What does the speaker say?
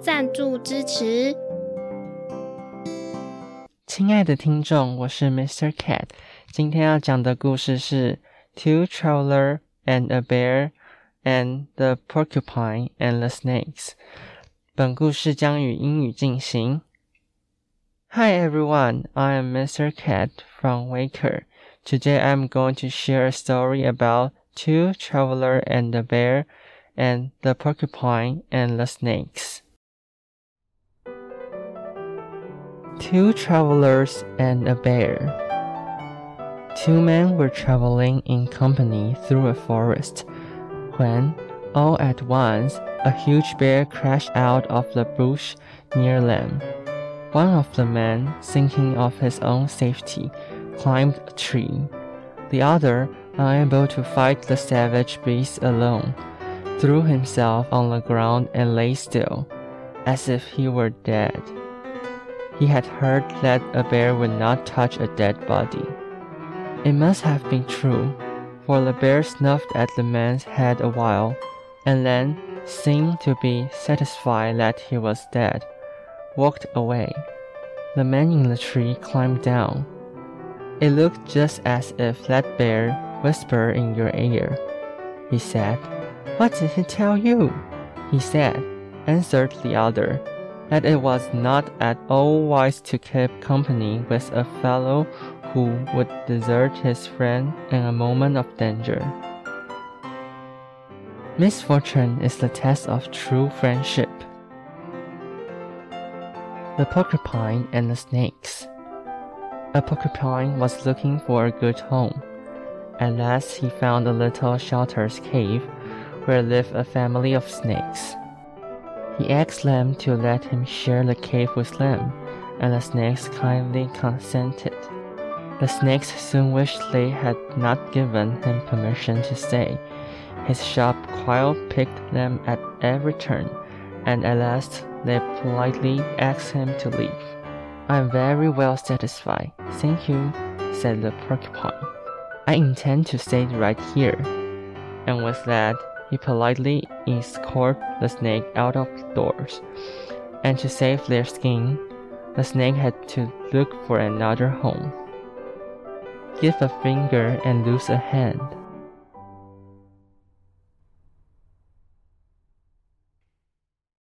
赞助支持。亲爱的听众，我是 Mr. Cat。今天要讲的故事是《Two Traveler and a Bear and the Porcupine and the Snakes》。本故事将以英语进行。Hi everyone, I am Mr. Cat from Waker. Today I'm going to share a story about two traveler and the bear and the porcupine and the snakes. Two travelers and a bear. Two men were traveling in company through a forest when, all at once, a huge bear crashed out of the bush near them. One of the men, thinking of his own safety, climbed a tree. The other, unable to fight the savage beast alone, threw himself on the ground and lay still, as if he were dead. He had heard that a bear would not touch a dead body. It must have been true, for the bear snuffed at the man's head a while, and then, seemed to be satisfied that he was dead, walked away. The man in the tree climbed down. It looked just as if that bear whispered in your ear. He said, What did he tell you? He said, answered the other, that it was not at all wise to keep company with a fellow who would desert his friend in a moment of danger. Misfortune is the test of true friendship. The Porcupine and the Snakes. A porcupine was looking for a good home. At last he found a little sheltered cave where lived a family of snakes. He asked them to let him share the cave with them, and the snakes kindly consented. The snakes soon wished they had not given him permission to stay. His sharp quill picked them at every turn, and at last they politely asked him to leave. I am very well satisfied, thank you, said the porcupine. I intend to stay right here. And with that, he politely escorted the snake out of doors. And to save their skin, the snake had to look for another home. Give a finger and lose a hand,